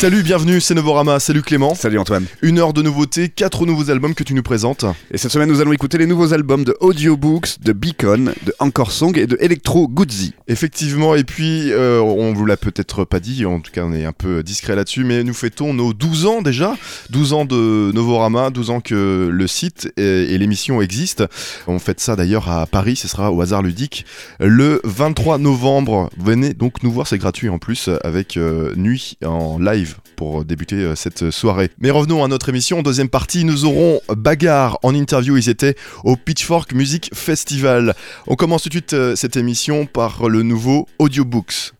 Salut, bienvenue, c'est Novorama. Salut Clément. Salut Antoine. Une heure de nouveautés, quatre nouveaux albums que tu nous présentes. Et cette semaine, nous allons écouter les nouveaux albums de Audiobooks, de Beacon, de Encore Song et de Electro Guzzi. Effectivement, et puis euh, on vous l'a peut-être pas dit, en tout cas on est un peu discret là-dessus, mais nous fêtons nos 12 ans déjà. 12 ans de Novorama, 12 ans que le site et, l'émission existent. On fête ça d'ailleurs à Paris, ce sera au hasard ludique le 23 novembre. Venez donc nous voir, c'est gratuit en plus, avec euh, Nuit en live pour euh, débuter euh, cette soirée. Mais revenons à notre émission. Deuxième partie, nous aurons Bagarre en interview. Ils étaient au Pitchfork Music Festival. On commence tout de suite euh, cette émission par le nouveau Audiobooks.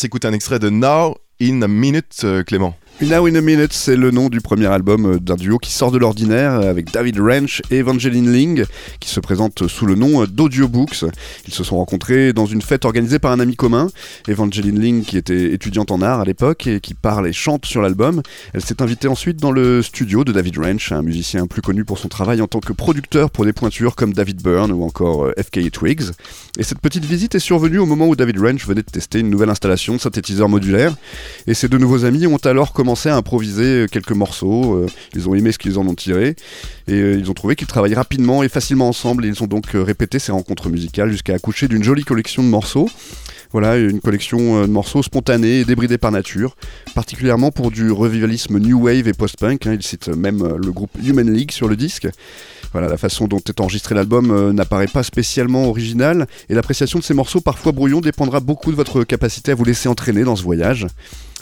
s'écouter un extrait de Now in a Minute, euh, Clément. Now in a Minute, c'est le nom du premier album euh, d'un duo qui sort de l'ordinaire euh, avec David Ranch et Evangeline Ling qui se présentent sous le nom euh, d'Audiobooks. Ils se sont rencontrés dans une fête organisée par un ami commun. Evangeline Ling, qui était étudiante en art à l'époque et qui parle et chante sur l'album, elle s'est invitée ensuite dans le studio de David Ranch, un musicien plus connu pour son travail en tant que producteur pour des pointures comme David Byrne ou encore FK Twigs. Et cette petite visite est survenue au moment où David Ranch venait de tester une nouvelle installation de synthétiseur modulaire. Et ses deux nouveaux amis ont alors commencé à improviser quelques morceaux. euh, Ils ont aimé ce qu'ils en ont tiré et euh, ils ont trouvé qu'ils travaillaient rapidement et facilement ensemble. Ils ont donc euh, répété ces rencontres musicales jusqu'à accoucher d'une jolie collection de morceaux. Voilà, une collection euh, de morceaux spontanés et débridés par nature, particulièrement pour du revivalisme new wave et post-punk. hein. Il cite même euh, le groupe Human League sur le disque. Voilà, la façon dont est enregistré l'album euh, n'apparaît pas spécialement originale, et l'appréciation de ces morceaux parfois brouillons dépendra beaucoup de votre capacité à vous laisser entraîner dans ce voyage.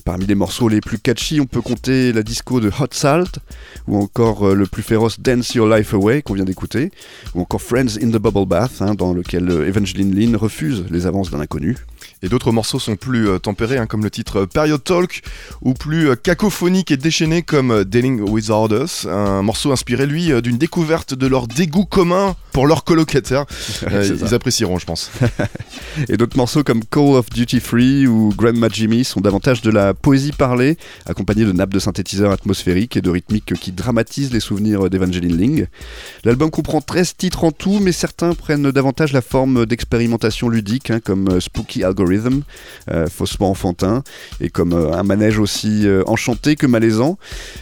Parmi les morceaux les plus catchy, on peut compter la disco de Hot Salt, ou encore euh, le plus féroce Dance Your Life Away qu'on vient d'écouter, ou encore Friends in the Bubble Bath, hein, dans lequel euh, Evangeline Lynn refuse les avances d'un inconnu. Et d'autres morceaux sont plus euh, tempérés, hein, comme le titre euh, Period Talk, ou plus euh, cacophonique et déchaîné comme Dealing with Orders, un morceau inspiré, lui, d'une découverte de leur dégoût commun pour leurs colocataires. Euh, ça. ils apprécieront, je pense. Et d'autres morceaux comme Call of Duty Free ou Grandma Jimmy sont davantage de la poésie parlée, accompagnée de nappes de synthétiseurs atmosphériques et de rythmiques qui dramatisent les souvenirs d'Evangeline Ling. L'album comprend 13 titres en tout, mais certains prennent davantage la forme d'expérimentation ludique, hein, comme Spooky Algorithm, euh, faussement enfantin, et comme euh, un manège aussi euh, enchanté que malaisant.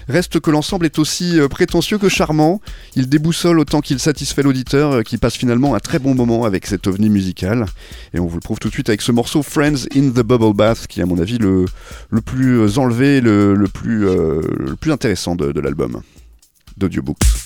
Reste que l'ensemble est aussi prétentieux que charmant. Il déboussole autant qu'il satisfait l'auditeur, qui passe finalement un très bon moment avec cet ovni musical. Et on vous le prouve tout de suite avec ce morceau Friends in the Bubble Bath, qui est à mon avis le, le plus enlevé, le, le plus intéressant de, de l'album d'Audiobooks.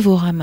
Novorama.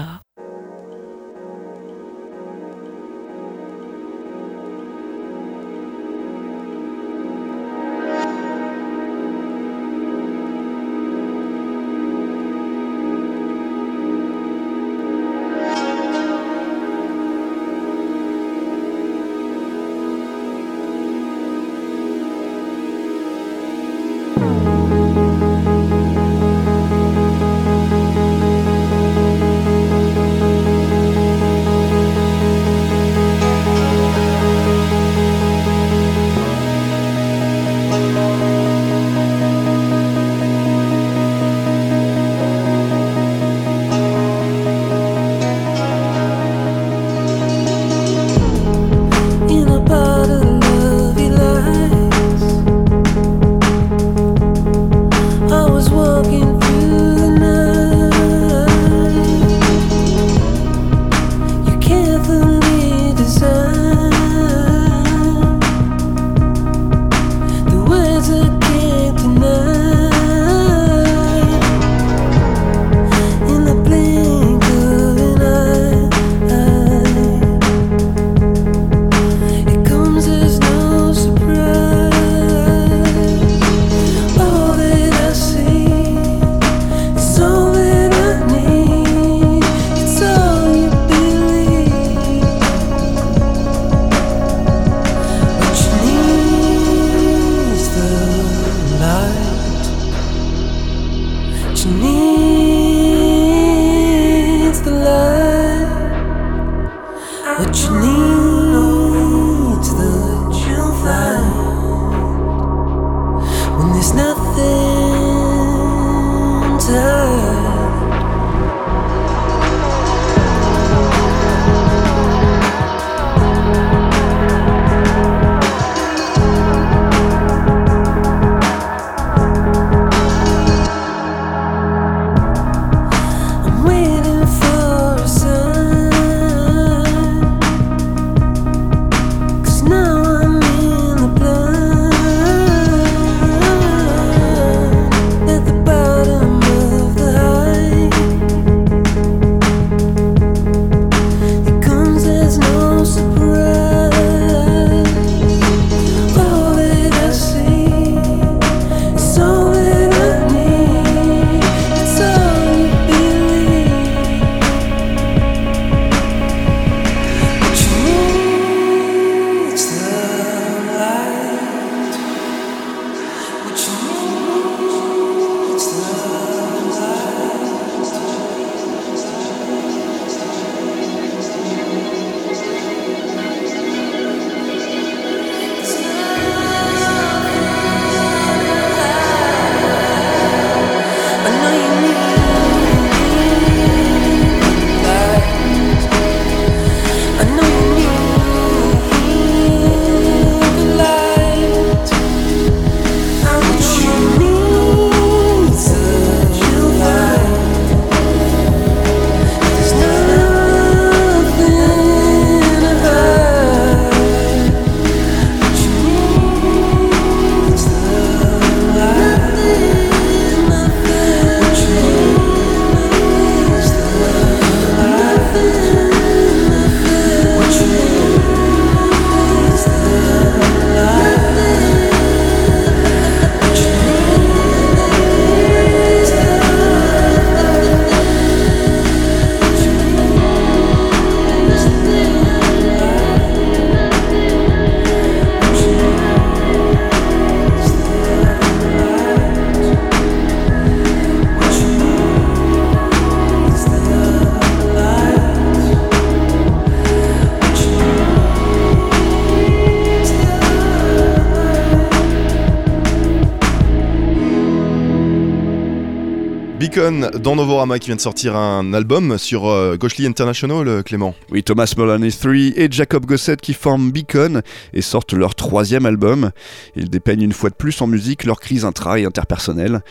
Dans Novorama qui vient de sortir un album sur euh, International, euh, Clément. Oui, Thomas Mullany 3 et Jacob Gossett qui forment Beacon et sortent leur troisième album. Ils dépeignent une fois de plus en musique leur crise intra et interpersonnelle.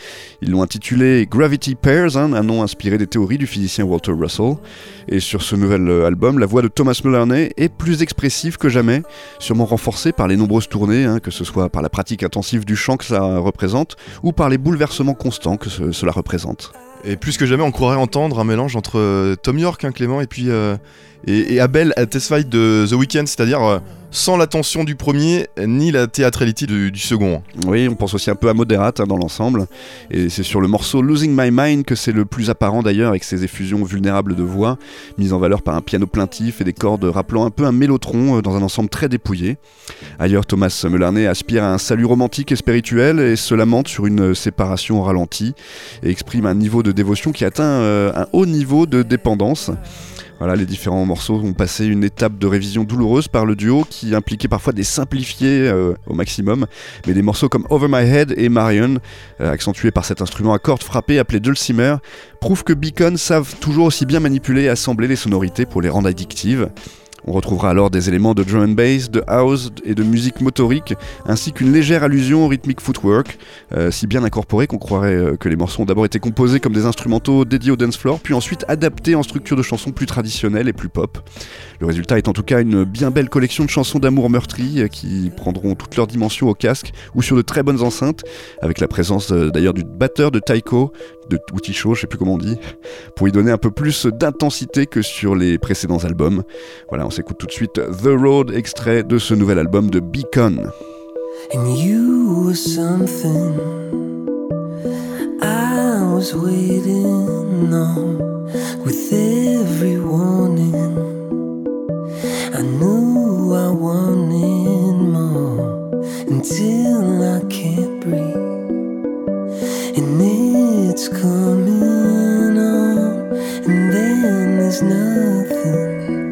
Ils l'ont intitulé Gravity Pairs, hein, un nom inspiré des théories du physicien Walter Russell. Et sur ce nouvel euh, album, la voix de Thomas Mullany est plus expressive que jamais, sûrement renforcée par les nombreuses tournées, hein, que ce soit par la pratique intensive du chant que ça représente ou par les bouleversements constants que ce- cela représente. Et plus que jamais, on croirait entendre un mélange entre euh, Tom York, hein, Clément, et puis euh, et, Abel Tesfaye de The Weeknd, c'est-à-dire euh, sans la tension du premier ni la théâtralité du, du second. Oui, on pense aussi un peu à Moderate hein, dans l'ensemble. Et c'est sur le morceau Losing My Mind que c'est le plus apparent d'ailleurs, avec ses effusions vulnérables de voix, mises en valeur par un piano plaintif et des cordes rappelant un peu un mélotron euh, dans un ensemble très dépouillé. Ailleurs, Thomas Mullarney aspire à un salut romantique et spirituel et se lamente sur une séparation au ralenti et exprime un niveau de dévotion qui atteint euh, un haut niveau de dépendance. Voilà, les différents morceaux ont passé une étape de révision douloureuse par le duo qui impliquait parfois des simplifiés euh, au maximum. Mais des morceaux comme Over My Head et Marion, euh, accentués par cet instrument à cordes frappées appelé dulcimer, prouvent que Beacon savent toujours aussi bien manipuler et assembler les sonorités pour les rendre addictives. On retrouvera alors des éléments de drum and bass, de house et de musique motorique, ainsi qu'une légère allusion au rythmique footwork, euh, si bien incorporé qu'on croirait euh, que les morceaux ont d'abord été composés comme des instrumentaux dédiés au dance floor, puis ensuite adaptés en structure de chansons plus traditionnelles et plus pop. Le résultat est en tout cas une bien belle collection de chansons d'amour meurtries euh, qui prendront toutes leurs dimensions au casque ou sur de très bonnes enceintes, avec la présence d'ailleurs du batteur de Taiko, de Wooty Show, je sais plus comment on dit, pour y donner un peu plus d'intensité que sur les précédents albums. Voilà, on s'écoute tout de suite The Road, extrait de ce nouvel album de Beacon. And you were something I was waiting on with. I knew I wanted more until I can't breathe. It's coming on, and then there's nothing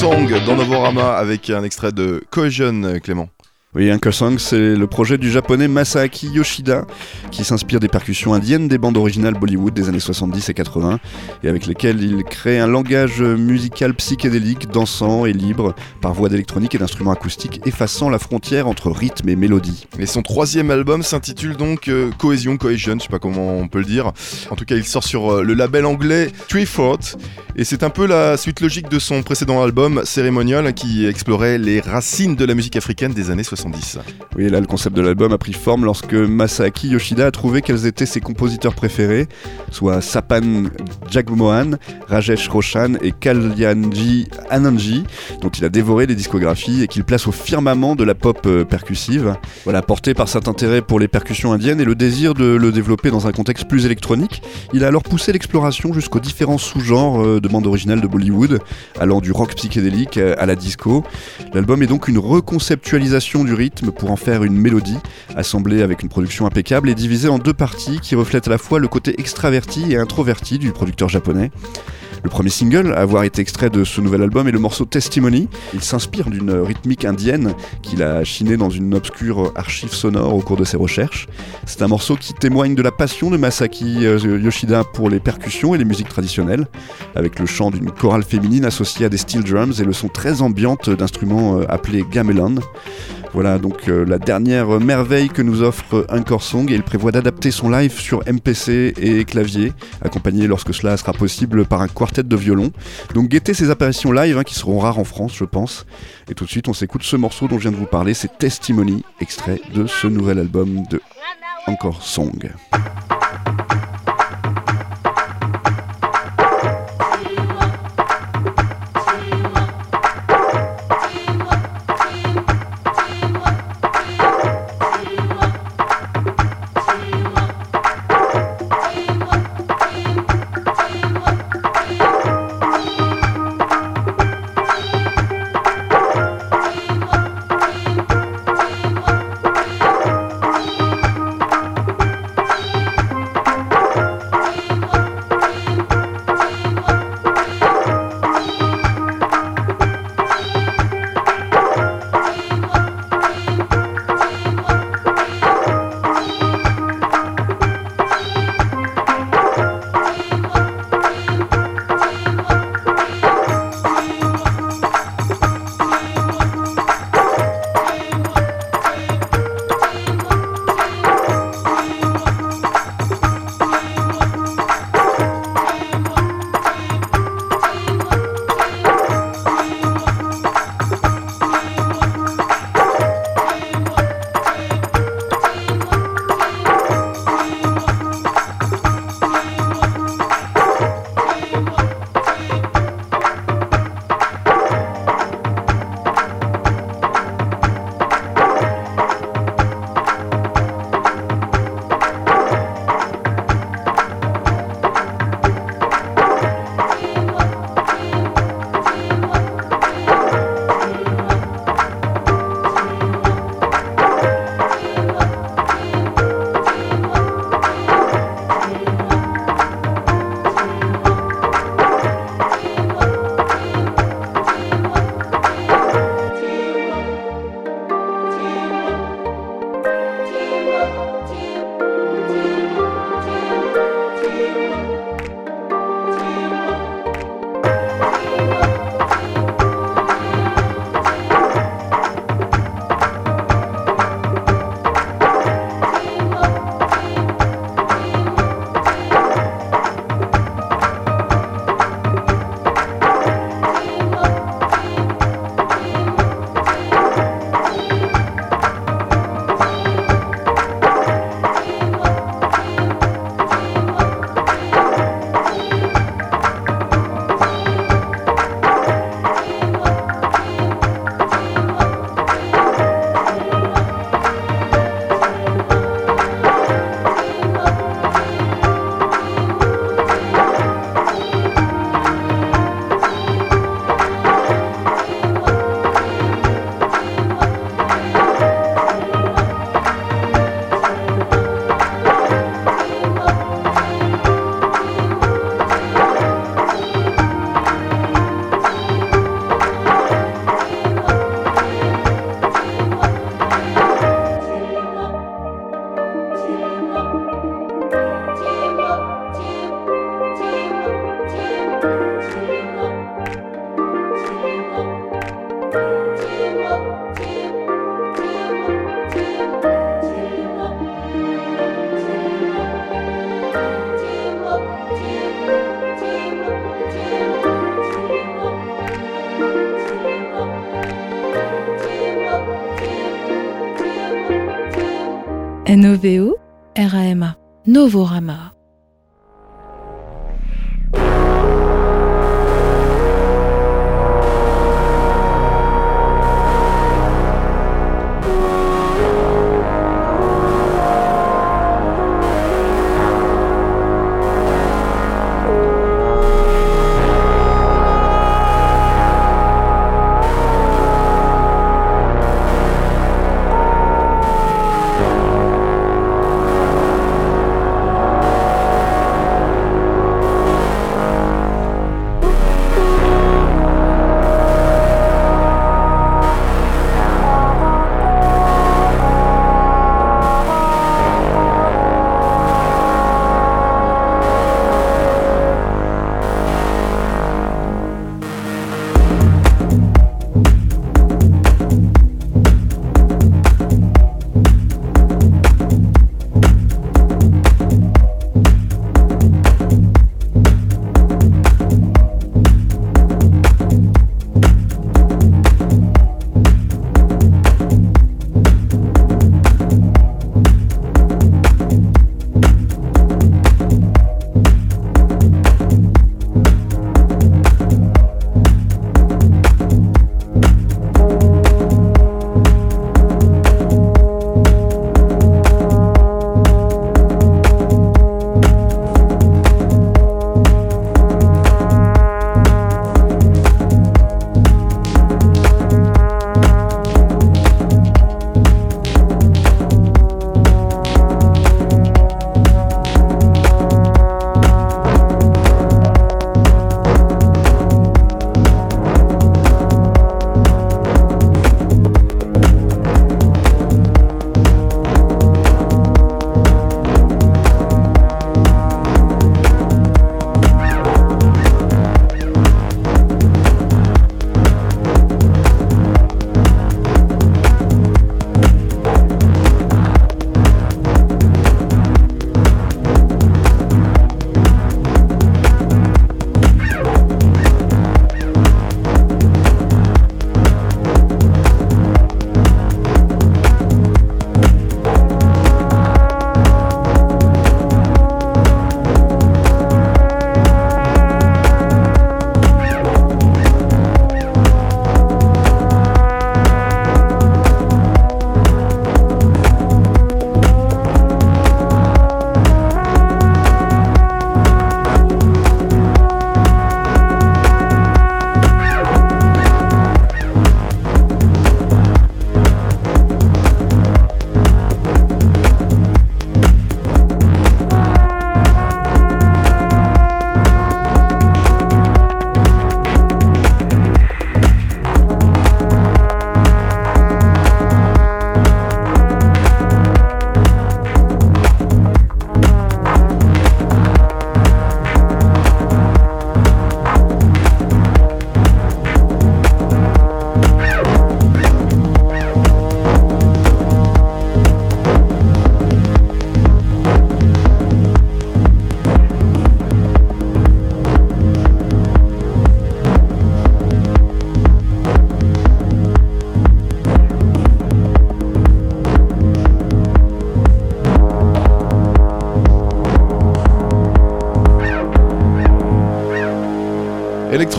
Song dans Novorama avec un extrait de Cohesion, Clément. Oui, Anchor Song, c'est le projet du japonais Masaaki Yoshida qui s'inspire des percussions indiennes des bandes originales Bollywood des années 70 et 80 et avec lesquelles il crée un langage musical psychédélique, dansant et libre par voie d'électronique et d'instruments acoustiques effaçant la frontière entre rythme et mélodie. Et son troisième album s'intitule donc euh, Cohésion, Cohesion, je sais pas comment on peut le dire. En tout cas, il sort sur euh, le label anglais Treefort et c'est un peu la suite logique de son précédent album Ceremonial qui explorait les racines de la musique africaine des années 70. 70. Oui, là, le concept de l'album a pris forme lorsque Masaaki Yoshida a trouvé quels étaient ses compositeurs préférés, soit Sapan Jagmohan, Rajesh Roshan et Kalyanji Anandji, dont il a dévoré les discographies et qu'il place au firmament de la pop euh, percussive. Voilà, porté par cet intérêt pour les percussions indiennes et le désir de le développer dans un contexte plus électronique, il a alors poussé l'exploration jusqu'aux différents sous-genres euh, de bandes originales de Bollywood, allant du rock psychédélique euh, à la disco. L'album est donc une reconceptualisation du rythme pour en faire une mélodie, assemblée avec une production impeccable et divisée en deux parties qui reflètent à la fois le côté extraverti et introverti du producteur japonais. Le premier single à avoir été extrait de ce nouvel album est le morceau Testimony. Il s'inspire d'une rythmique indienne qu'il a chiné dans une obscure archive sonore au cours de ses recherches. C'est un morceau qui témoigne de la passion de Masaki euh, Yoshida pour les percussions et les musiques traditionnelles, avec le chant d'une chorale féminine associée à des steel drums et le son très ambiante d'instruments euh, appelés gamelan. Voilà donc euh, la dernière merveille que nous offre Encore Song et il prévoit d'adapter son live sur MPC et clavier, accompagné lorsque cela sera possible par un quartet de violon. Donc guettez ces apparitions live hein, qui seront rares en France je pense. Et tout de suite on s'écoute ce morceau dont je viens de vous parler, c'est Testimony, extrait de ce nouvel album de Encore Song. R-A-M-A.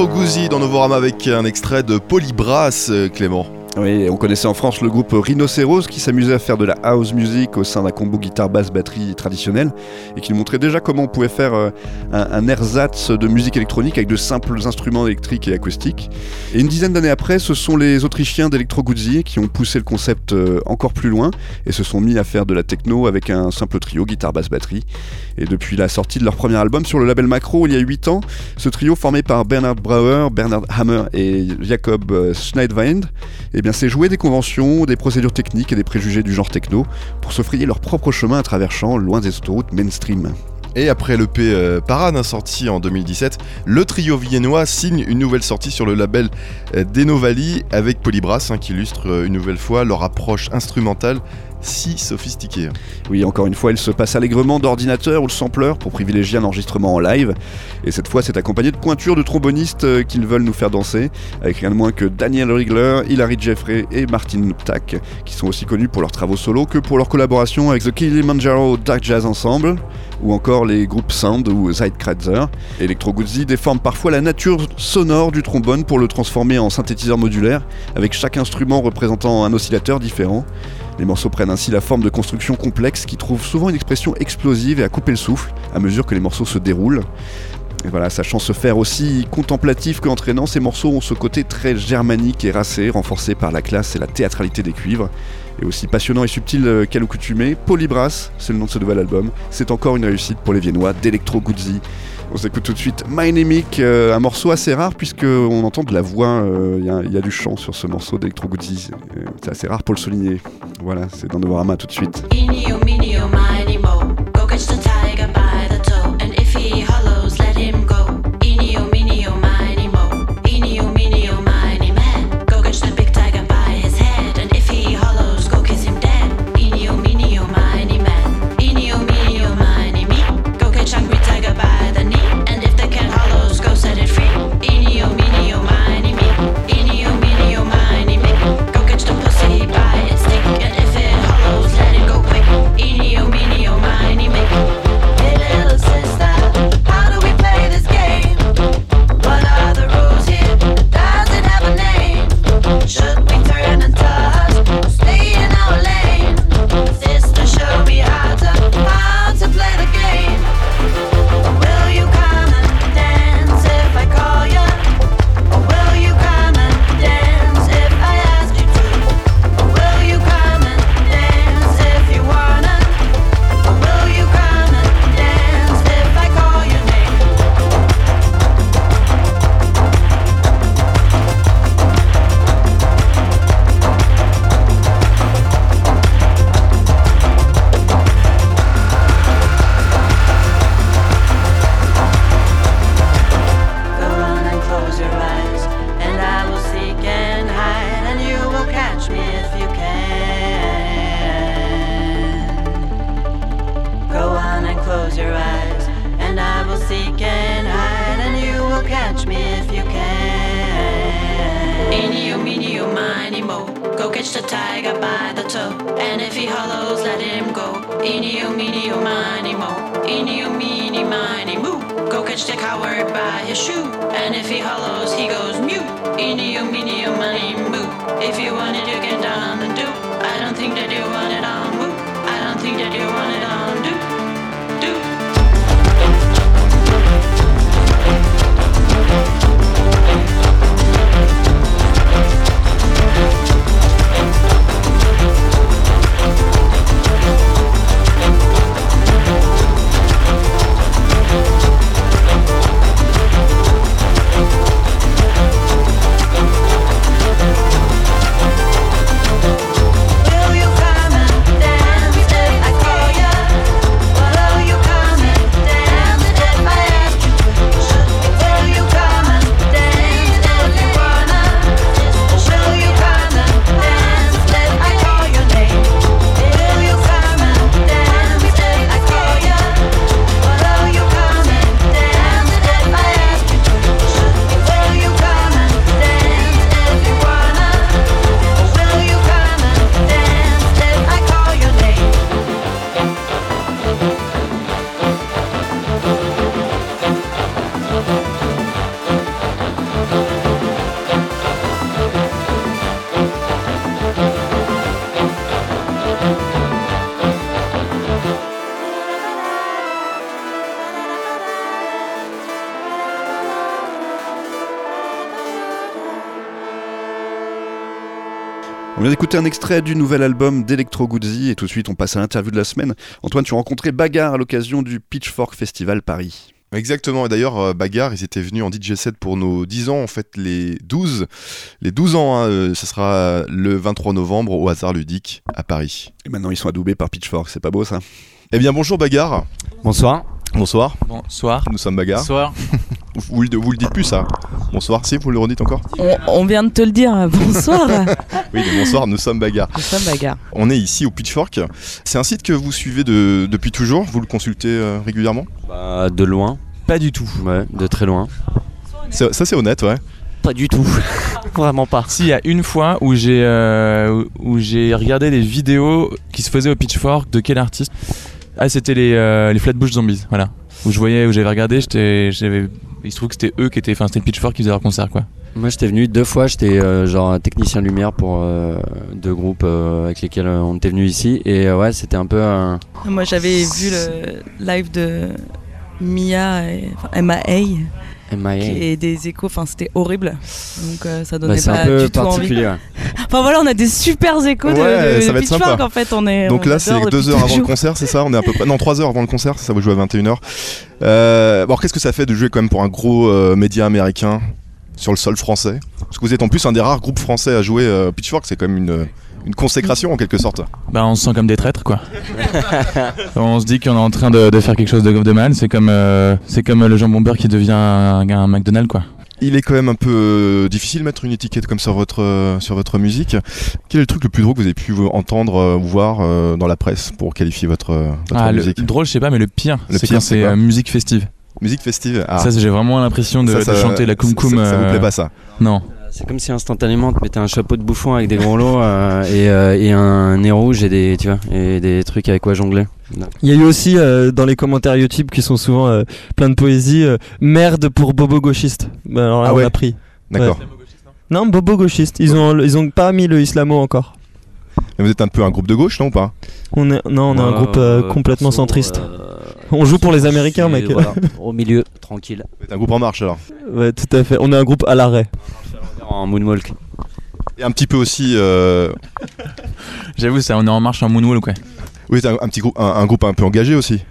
Electro Gouzi dans Novorama avec un extrait de Polybrass, euh, Clément. Oui, on connaissait en France le groupe Rhinocéros qui s'amusait à faire de la house music au sein d'un combo guitare basse batterie traditionnel et qui montrait déjà comment on pouvait faire euh, un, un ersatz de musique électronique avec de simples instruments électriques et acoustiques. Et une dizaine d'années après, ce sont les Autrichiens d'Electro Guzzi qui ont poussé le concept euh, encore plus loin et se sont mis à faire de la techno avec un simple trio guitare basse batterie. Et depuis la sortie de leur premier album sur le label Macro il y a 8 ans, ce trio formé par Bernard Brauer, Bernard Hammer et Jacob euh, Schneidwind eh c'est jouer des conventions, des procédures techniques et des préjugés du genre techno pour se frayer leur propre chemin à travers champs, loin des autoroutes mainstream. Et après l'EP euh, Parane sorti en 2017, le trio viennois signe une nouvelle sortie sur le label euh, Denovali avec Polybrass hein, qui illustre euh, une nouvelle fois leur approche instrumentale si sophistiqué. Oui, encore une fois, il se passe allègrement d'ordinateur ou de sampler pour privilégier un enregistrement en live. Et cette fois, c'est accompagné de pointures de trombonistes euh, qu'ils veulent nous faire danser, avec rien de moins que Daniel Rigler, Hilary Jeffrey et Martin Tack, qui sont aussi connus pour leurs travaux solo que pour leur collaboration avec The Kilimanjaro Dark Jazz Ensemble, ou encore les groupes Sound ou Zeitkratzer. Electro Guzzi déforme parfois la nature sonore du trombone pour le transformer en synthétiseur modulaire, avec chaque instrument représentant un oscillateur différent. Les morceaux prennent ainsi la forme de constructions complexes qui trouvent souvent une expression explosive et à couper le souffle à mesure que les morceaux se déroulent. Et voilà, sachant se faire aussi contemplatif qu'entraînant, ces morceaux ont ce côté très germanique et racé, renforcé par la classe et la théâtralité des cuivres. Et aussi passionnant et subtil euh, qu'Aloucoutumé, Polybrass, c'est le nom de ce nouvel album. C'est encore une réussite pour les Viennois d'Electro Guzzi. On s'écoute tout de suite Mynamic, euh, un morceau assez rare puisqu'on entend de la voix, il y, a- du chant sur ce morceau d'Electro Guzzi. Euh, C'est assez rare pour le souligner. Voilà, c'est dans Novorama tout de suite. Un extrait du nouvel album d'Electro Guzzi et tout de suite on passe à l'interview de la semaine. Antoine, tu as rencontré Bagarre à l'occasion du Pitchfork Festival Paris. Exactement, et d'ailleurs, euh, Bagarre, ils étaient venus en DJ set pour nos 10 ans, en fait, les 12, les 12 ans, hein, euh, ça sera le 23 novembre au hasard ludique à Paris. Et maintenant ils sont adoubés par Pitchfork, c'est pas beau ça? Eh bien, bonjour Bonsoir. Bonsoir, Bonsoir. nous sommes Bagarre. Bonsoir. Vous, vous le- vous le dites plus, ça Bonsoir, si vous le redites encore On, on vient de te le dire, bonsoir. Oui, mais bonsoir, nous sommes Bagarre. Nous sommes bagarre. On est ici au Pitchfork. C'est un site que vous suivez de- depuis toujours, vous le consultez euh, régulièrement Bah, de loin. Pas du tout. Ouais, de très loin. Ça c'est honnête, ouais. Pas du tout. Vraiment pas. Si, il y a une fois où j'ai euh, où j'ai regardé des vidéos qui se faisaient au Pitchfork de quel artiste? Ah, c'était les, euh, les Flatbush Zombies, voilà. Où je voyais, où j'avais regardé, j'étais, j'avais, il se trouve que c'était eux qui étaient, enfin c'était le Pitchfork qui faisait leur concert quoi. Moi, j'étais venu deux fois. J'étais euh, genre technicien lumière pour euh, deux groupes euh, avec lesquels on était venu ici. Et euh, ouais, c'était un peu un. Moi, j'avais vu le live de Mia, et, enfin, MAA. Et des échos. Enfin, c'était horrible. Donc, euh, ça donnait Bah, c'est pas un peu du tout envie. particulier. ouais. Enfin, voilà, on a des super échos de, Ouais, de, ça de va être Pitchfork, sympa. en fait. On est, Donc on là, c'est deux heures avant le concert, c'est ça On est à peu près. Non, trois heures avant le concert, ça vous jouez à 21h. Euh, bon, alors, qu'est-ce que ça fait de jouer quand même pour un gros euh, média américain sur le sol français? Parce que vous êtes en plus un des rares groupes français à jouer euh, Pitchfork, c'est quand même une, une consécration en quelque sorte. Bah, on se sent comme des traîtres quoi. on se dit qu'on est en train de, de faire quelque chose de, de mal. C'est comme, euh, c'est comme le jambon beurre qui devient un, un McDonald's quoi. Il est quand même un peu euh, difficile de mettre une étiquette comme sur votre, euh, sur votre musique. Quel est le truc le plus drôle que vous avez pu entendre ou voir dans la presse pour qualifier votre, votre Ah, le musique? drôle, je sais pas, mais le pire, Le c'est quand c'est musique festive. Musique festive Ah, Ça, j'ai vraiment l'impression de, ça, de ça- chanter la cum cum. ça, ça vous plaît pas ça? Non. C'est comme si instantanément on te mettait un chapeau de bouffon avec des gros lots euh, et, euh, et un nez rouge et des, tu vois, et des trucs avec quoi jongler. Il y a eu aussi euh, dans les commentaires YouTube qui sont souvent euh, plein de poésie euh, merde pour bobo gauchiste. Bah, alors là Ah on ouais. a pris. D'accord. Non, bobo gauchiste. Ils ont ils ont pas mis le islamo encore. Mais vous êtes un peu un groupe de gauche, non ou pas? On est non, on est un Moi, groupe euh, euh, complètement perso, centriste. euh, On joue pour les Américains, mec. voilà, au milieu, tranquille, Vous êtes un groupe en marche alors Ouais, tout à fait. On est un groupe à l'arrêt. En moonwalk. Et un petit peu aussi. euh, J'avoue, ça, on est en marche en moonwalk, quoi. Oui, c'est un, un petit groupe, un, un groupe un peu engagé aussi.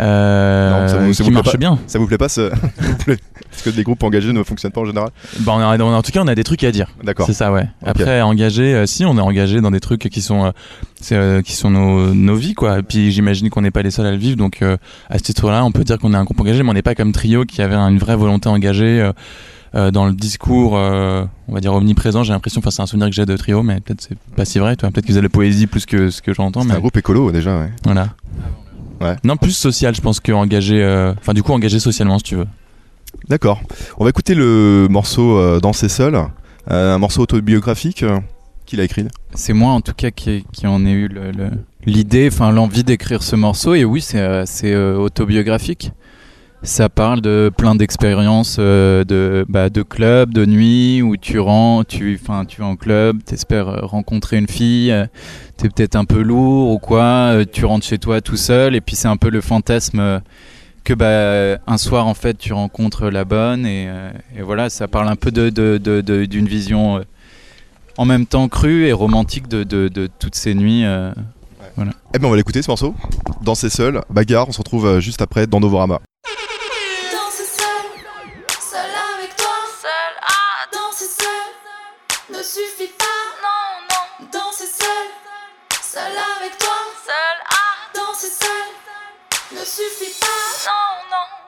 Euh, Non, ça vous- ça qui vous plaît marche pas bien. Ça vous plaît pas ce... Parce que les groupes engagés ne fonctionnent pas en général. Bah, on a- on a- en tout cas, on a des trucs à dire. D'accord. C'est ça, ouais. Après, engagé, euh, si, on est engagé dans des trucs qui sont, euh, euh, qui sont nos, nos vies, quoi. Et puis, j'imagine qu'on n'est pas les seuls à le vivre. Donc, euh, à ce titre-là, on peut dire qu'on est un groupe engagé, mais on n'est pas comme Trio qui avait une vraie volonté engagée euh, dans le discours, euh, on va dire omniprésent. J'ai l'impression, enfin, c'est un souvenir que j'ai de Trio, mais peut-être c'est pas si vrai, toi. Peut-être qu'ils faisaient la poésie plus que ce que j'entends. C'est Mais un groupe écolo déjà, ouais. voilà. Ouais. Non, plus social, je pense que engagé, euh, enfin, du coup, engagé socialement, si tu veux. D'accord. On va écouter le morceau euh, Danser seul, euh, un morceau autobiographique euh, qu'il a écrit. C'est moi en tout cas qui, qui en ai eu le- le- l'idée, enfin l'envie d'écrire ce morceau. Et oui, c'est euh, c'est, euh, autobiographique. Ça parle de plein d'expériences euh, de, bah, de club, de nuit, où tu rentres, tu, vas en club, t'espères euh, rencontrer une fille, euh, t'es peut-être un peu lourd ou quoi, euh, tu rentres chez toi tout seul, et puis c'est un peu le fantasme que bah, un soir en fait tu rencontres la bonne, et, et voilà, ça parle un peu de, de- de- de- d'une vision en même temps crue et romantique de, toutes ces nuits. voilà. Eh ben on va l'écouter ce morceau. Danser seul, bagarre, on se retrouve juste après dans Novorama. Ne suffit pas, non non. Danser seul, seul avec toi, seul à danser seul ne suffit pas, non non.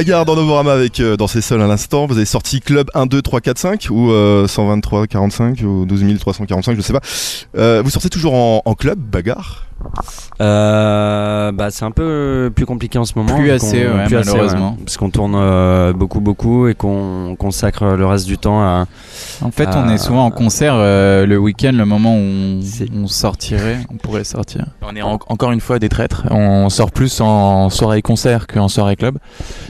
Bagarre dans Novorama avec euh, Danser Seul à l'instant. Vous avez sorti Club 1, 2, 3, 4, 5 ou euh, 123, 45 ou 12 345, je sais pas. Euh, vous sortez toujours en, en club, Bagarre? Euh, bah, c'est un peu plus compliqué en ce moment. Plus assez, ouais, plus assez, malheureusement. Parce qu'on tourne euh, beaucoup, beaucoup et qu'on consacre le reste du temps à. En fait, à- on est souvent en concert euh, le week-end, le moment où on, on sortirait, on pourrait sortir. On est en- encore une fois des traîtres. On sort plus en soirée-concert qu'en soirée-club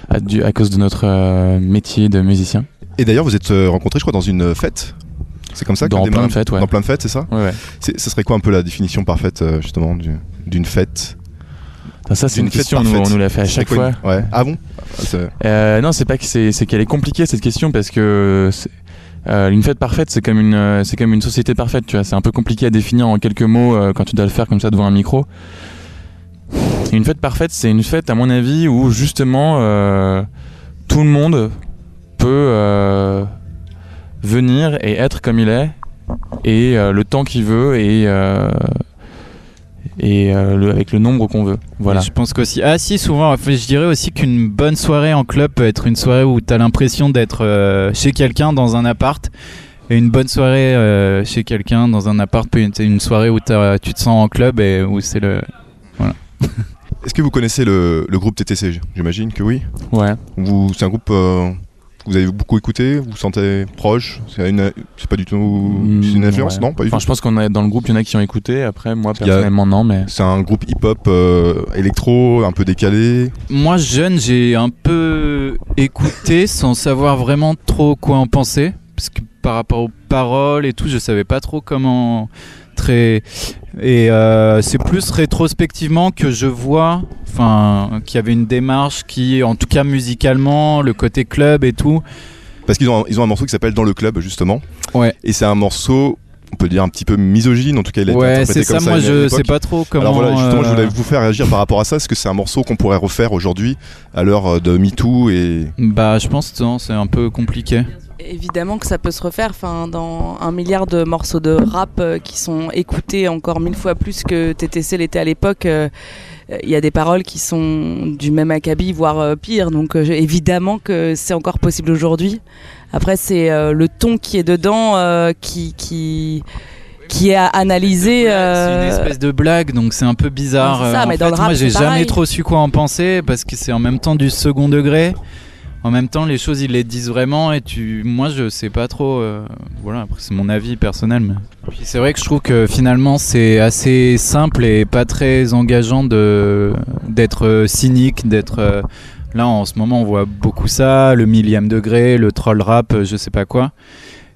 à, du- à cause de notre euh, métier de musicien. Et d'ailleurs, vous êtes euh, rencontrés, je crois, dans une fête. C'est comme ça Dans plein de fêtes, ouais. Dans plein de fêtes, c'est ça Ouais, Ce serait quoi un peu la définition parfaite, euh, justement, du- d'une fête ça, c'est une fête question, on nous- parfaite. on nous l'a fait à chaque fois. une- Ouais. Ah bon Ah, Euh, non, c'est pas que c'est, qu'elle est compliquée cette question parce que euh, une fête parfaite, c'est comme une, c'est comme une société parfaite. Tu vois, c'est un peu compliqué à définir en quelques mots quand tu dois le faire comme ça devant un micro. Une fête parfaite, c'est une fête, à mon avis, où justement euh, tout le monde peut euh, venir et être comme il est et euh, le temps qu'il veut et et avec le nombre qu'on veut. Voilà. Je pense qu'aussi. Ah, si, souvent, je dirais aussi qu'une bonne soirée en club peut être une soirée où tu as l'impression d'être chez quelqu'un dans un appart. Et une bonne soirée chez quelqu'un dans un appart peut être une soirée où tu te sens en club et où c'est le. Est-ce que vous connaissez le, le groupe TTC J'imagine que oui. Ouais. Vous, c'est un groupe euh, que vous avez beaucoup écouté, vous vous sentez proche C'est une, c'est pas du tout c'est une influence, Ouais. non Pas du Enfin, tout. je pense qu'on a dans le groupe, il y en a qui ont écouté. Après, moi a- personnellement, non, mais. C'est un groupe hip-hop euh, électro, un peu décalé. Moi, jeune, j'ai un peu écouté sans savoir vraiment trop quoi en penser. Parce que par rapport aux paroles et tout, je savais pas trop comment. Et euh, c'est plus rétrospectivement que je vois enfin, qu'il y avait une démarche qui, en tout cas musicalement, le côté club et tout. Parce qu'ils ont, un- ils ont un morceau qui s'appelle Dans le club, justement. Ouais. Et c'est un morceau, on peut dire un petit peu misogyne, en tout cas il a été Ouais, interprété c'est comme ça, ça. moi, je sais pas trop comment, Alors voilà, justement, je euh, voulais vous faire réagir par rapport à ça. Est-ce que c'est un morceau qu'on pourrait refaire aujourd'hui à l'heure de MeToo et. Bah, je pense que c'est un peu compliqué. Évidemment que ça peut se refaire. Enfin, dans un milliard de morceaux de rap euh, qui sont écoutés encore mille fois plus que TTC l'était à l'époque, euh, euh, il y a des paroles qui sont du même acabit, voire euh, pire. Donc, euh, évidemment que c'est encore possible aujourd'hui. Après, c'est le ton qui est dedans qui, qui, qui est à analyser. C'est une espèce de blague, donc c'est un peu bizarre. Ça, en mais dans fait, le rap, moi, j'ai jamais trop su quoi en penser parce que c'est en même temps du second degré. En même temps, les choses, ils les disent vraiment et tu, moi, je sais pas trop. euh, voilà, après, c'est mon avis personnel. Mais... Puis c'est vrai que je trouve que finalement, c'est assez simple et pas très engageant de d'être euh, cynique, d'être. euh, Là, en ce moment, on voit beaucoup ça, le millième degré, le troll rap, je sais pas quoi.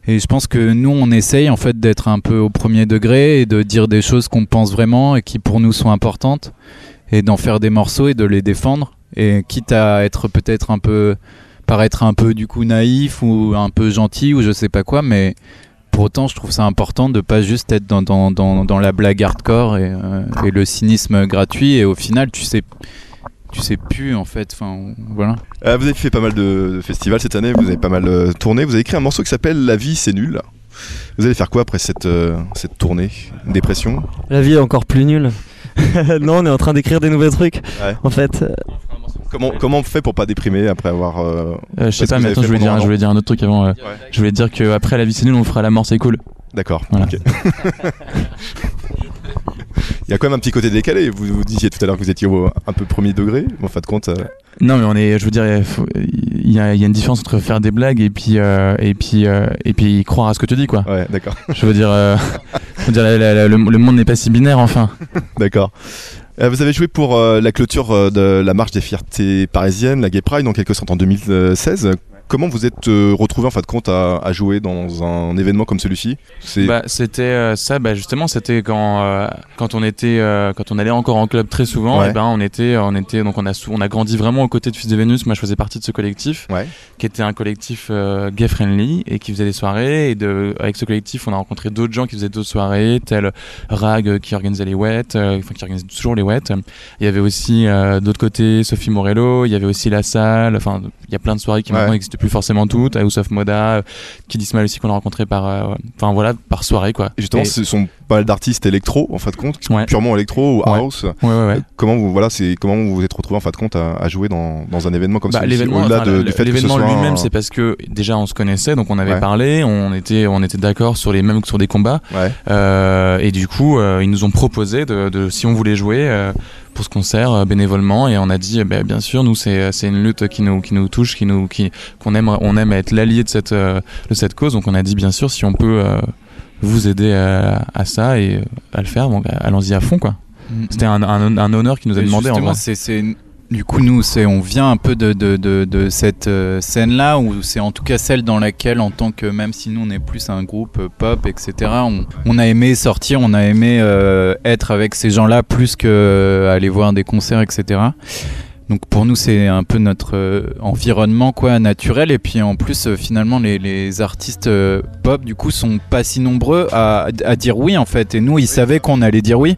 Et je pense que nous, on essaye en fait d'être un peu au premier degré et de dire des choses qu'on pense vraiment et qui pour nous sont importantes et d'en faire des morceaux et de les défendre. Et quitte à être peut-être un peu, paraître un peu du coup naïf ou un peu gentil ou je sais pas quoi, mais pour autant, je trouve ça important de pas juste être dans, dans, dans, dans la blague hardcore et, euh, et le cynisme gratuit. Et au final, tu sais, tu sais plus en fait. Enfin, voilà. Euh, vous avez fait pas mal de, de festivals cette année, vous avez pas mal euh, tourné. Vous avez écrit un morceau qui s'appelle La vie c'est nul. Vous allez faire quoi après cette, euh, cette tournée? Une Dépression? La vie est encore plus nulle. non, on est en train d'écrire des nouveaux trucs. Ouais. En fait, euh, Comment, comment on fait pour pas déprimer après avoir. euh, Euh, je sais pas, mais attends, je voulais, dire, un je voulais dire un autre truc avant. euh, Je voulais dire qu'après la vie c'est nul, on fera la mort c'est cool. D'accord. Voilà. ok. Il y a quand même un petit côté décalé. Vous, vous disiez tout à l'heure que vous étiez au, un peu premier degré. mais En fin de compte. euh, Non, mais on est, je veux dire, il y a, il y a une différence entre faire des blagues et puis euh, et puis euh, et puis croire à ce que tu dis, quoi. Ouais, d'accord. Je veux dire, euh, je veux dire, la- la- la- le, le monde n'est pas si binaire, enfin. D'accord. Euh, vous avez joué pour euh, la clôture euh, de la marche des fiertés parisiennes, la Gay Pride, en quelque sorte en 2016. Comment vous êtes euh, retrouvé en fin de compte à, à jouer dans un événement comme celui-ci? Bah, c'était euh, ça, bah, justement, c'était quand euh, quand on était quand on allait encore en club très souvent. Ouais. Et ben on était on était donc on a on a grandi vraiment aux côtés de Fils de Vénus. Moi, je faisais partie de ce collectif, Ouais. qui était un collectif gay friendly et qui faisait des soirées. Et de avec ce collectif, on a rencontré d'autres gens qui faisaient d'autres soirées, tel Rag qui organisait les wets, enfin qui organise toujours les wets. Il y avait aussi d'autre côté Sophie Morello. Il y avait aussi la salle. Enfin, il y a plein de soirées qui Ouais. maintenant n'existent plus forcément toutes. House of Moda, euh, Kid Ismail aussi qu'on a rencontré par euh, enfin voilà par soirée quoi. Et justement, Et- ce sont pas mal d'artistes électro en fin de compte, Ouais. purement électro ou house. Ouais, ouais, ouais. Comment vous voilà, c'est comment vous vous êtes retrouvé en fin de compte à, à jouer dans, dans un événement comme Bah, celui-ci l'événement, au-delà enfin, ce lui-même, un- c'est parce que déjà on se connaissait, donc on avait parlé, on était, on était d'accord sur les mêmes sur des combats. Euh, et du coup euh, ils nous ont proposé de, de- si on voulait jouer euh, pour ce concert bénévolement, et on a dit, ben, bien sûr, nous c'est une lutte qui nous qui nous touche, qui nous qui qu'on aime on aime être l'allié de cette de cette cause, donc on a dit bien sûr si on peut vous aider à, à ça et à le faire, donc allons-y à fond quoi. Mm. C'était un, un, un honneur qui nous a demandé en justement, c'est- du coup, nous, c'est, on vient un peu de, de, de, de cette euh, scène-là, ou c'est en tout cas celle dans laquelle, en tant que, même si nous on est plus un groupe euh, pop, etc., on, on a aimé sortir, on a aimé euh, être avec ces gens-là plus que aller voir des concerts, etc. Donc pour nous, c'est un peu notre euh, environnement quoi naturel. Et puis en plus, euh, finalement, les, les artistes euh, pop du coup sont pas si nombreux à, à dire oui en fait. Et nous, ils savaient qu'on allait dire oui.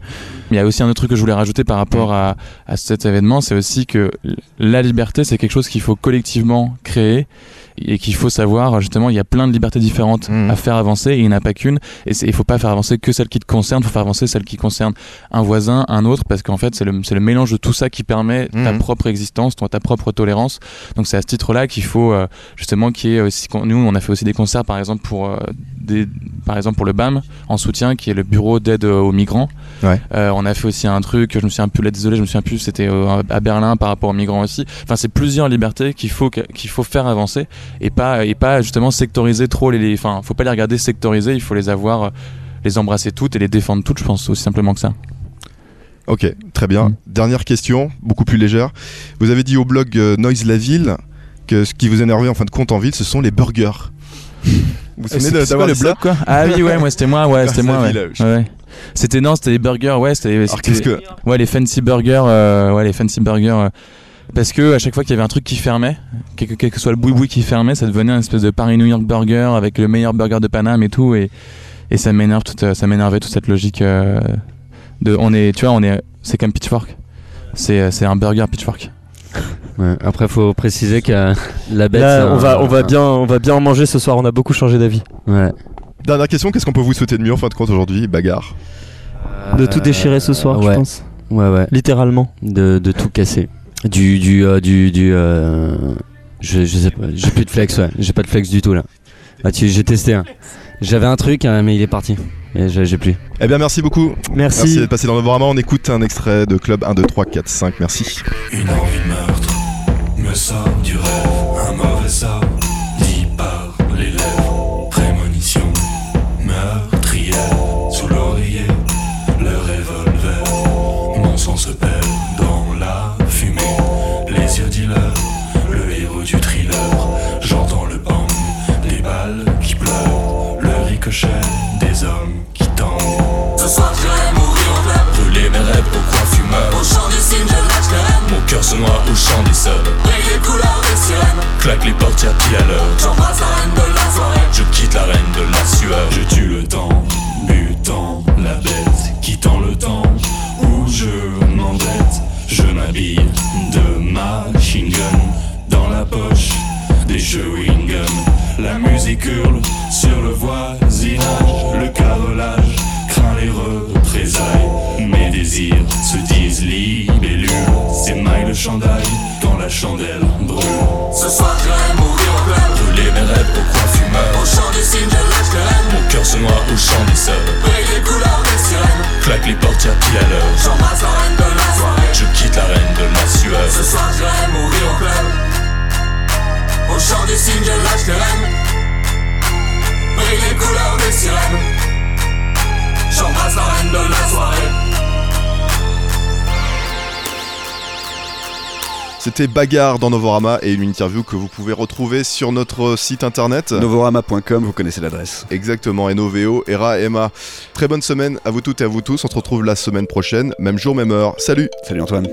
Il y a aussi un autre truc que je voulais rajouter par rapport à, à cet événement, c'est aussi que la liberté, c'est quelque chose qu'il faut collectivement créer et qu'il faut savoir, justement, il y a plein de libertés différentes Mhm. à faire avancer et il n'y en a pas qu'une. Et il faut pas faire avancer que celle qui te concerne, il faut faire avancer celle qui concerne un voisin, un autre, parce qu'en fait, c'est le, mélange de tout ça qui permet ta Mhm. propre existence, ton- ta propre tolérance. Donc c'est à ce titre-là qu'il faut, euh, justement, qu'il y ait aussi, nous, on a fait aussi des concerts, par exemple, pour, euh, des, par exemple, pour le BAM, en soutien, qui est le bureau d'aide aux migrants. Ouais. Euh, on a fait aussi un truc, je me souviens plus, là désolé, je me souviens plus, c'était euh, à Berlin par rapport aux migrants aussi. Enfin, c'est plusieurs libertés qu'il faut qu'il faut faire avancer et pas et pas justement sectoriser trop les, les- enfin, faut pas les regarder sectoriser, il faut les avoir, euh, les embrasser toutes et les défendre toutes, je pense aussi simplement que ça. Ok, très bien. Mm. Dernière question, beaucoup plus légère. Vous avez dit au blog euh, Noise la ville que ce qui vous énervait en fin de compte en ville, ce sont les burgers. Vous vous souvenez d'avoir le blog quoi? Ah oui ouais, moi c'était moi, ouais, c'était moi, ouais. Ville, je- Ouais. C'était non, c'était les burgers, ouais, c'était Alors c'était- qu'est-ce que Ouais, les fancy burgers, euh, ouais, les fancy burgers. euh, parce que à chaque fois qu'il y avait un truc qui fermait, quel que, quel que soit le boui-boui qui fermait, ça devenait un espèce de Paris-New York burger avec le meilleur burger de Paname et tout. Et, et ça m'énerve, toute, ça m'énervait toute cette logique euh, de. On est, tu vois, on est, c'est comme Pitchfork. C'est, c'est un burger Pitchfork. Ouais, Après, faut préciser que la bête. Là, on un- va, on va bien, on va bien en manger ce soir. On a beaucoup changé d'avis. Ouais. Dernière question, qu'est-ce qu'on peut vous souhaiter de mieux en fin de compte aujourd'hui Bagarre. De tout déchirer ce soir, je pense. Ouais, ouais. Littéralement. De, de tout casser. Du. Du. euh, du, du euh, je, je sais pas. J'ai plus de flex, ouais. J'ai pas de flex du tout là. Ah, tu, j'ai testé un. J'avais un truc, hein, mais il est parti. Et j'ai, j'ai plus. Eh bien merci beaucoup. Merci. Merci d'être passé dans Novorama. On écoute un extrait de Club 1, 2, 3, 4, 5. Merci. Une envie de meurtre me sort du rêve, un mauvais sort noie au chant des seuls. Les couleurs des sirènes Claque les portières pied à l'heure. J'embrasse la reine de la soirée Je quitte la reine de la sueur. Je tue le temps, butant la bête, quittant le temps où je m'endette. Je m'habille de machine gun dans la poche des chewing gum. La musique hurle sur le voisinage, le carrelage craint les représailles. Mes désirs s'émaillent le chandail quand la chandelle brûle. Ce soir j'irai mourir au club. Brûler mes rêves au coin fumeur. Au chant du cygne, je lâche les rênes. Mon cœur se noie au chant des sœurs. Brille les couleurs des sirènes. Claque les portières pile à l'heure. J'embrasse la reine de la soirée. Je quitte la reine de la sueur. Ce soir j'irai mourir au club. Au chant du cygne, je lâche les rênes. Brille les couleurs des sirènes. J'embrasse la reine de la soirée. C'était Bagarre dans Novorama et une interview que vous pouvez retrouver sur notre site internet. Novorama.com, vous connaissez l'adresse. Exactement, NOVO, ERA, EMA. Très bonne semaine à vous toutes et à vous tous. On se retrouve la semaine prochaine, même jour, même heure. Salut Salut Antoine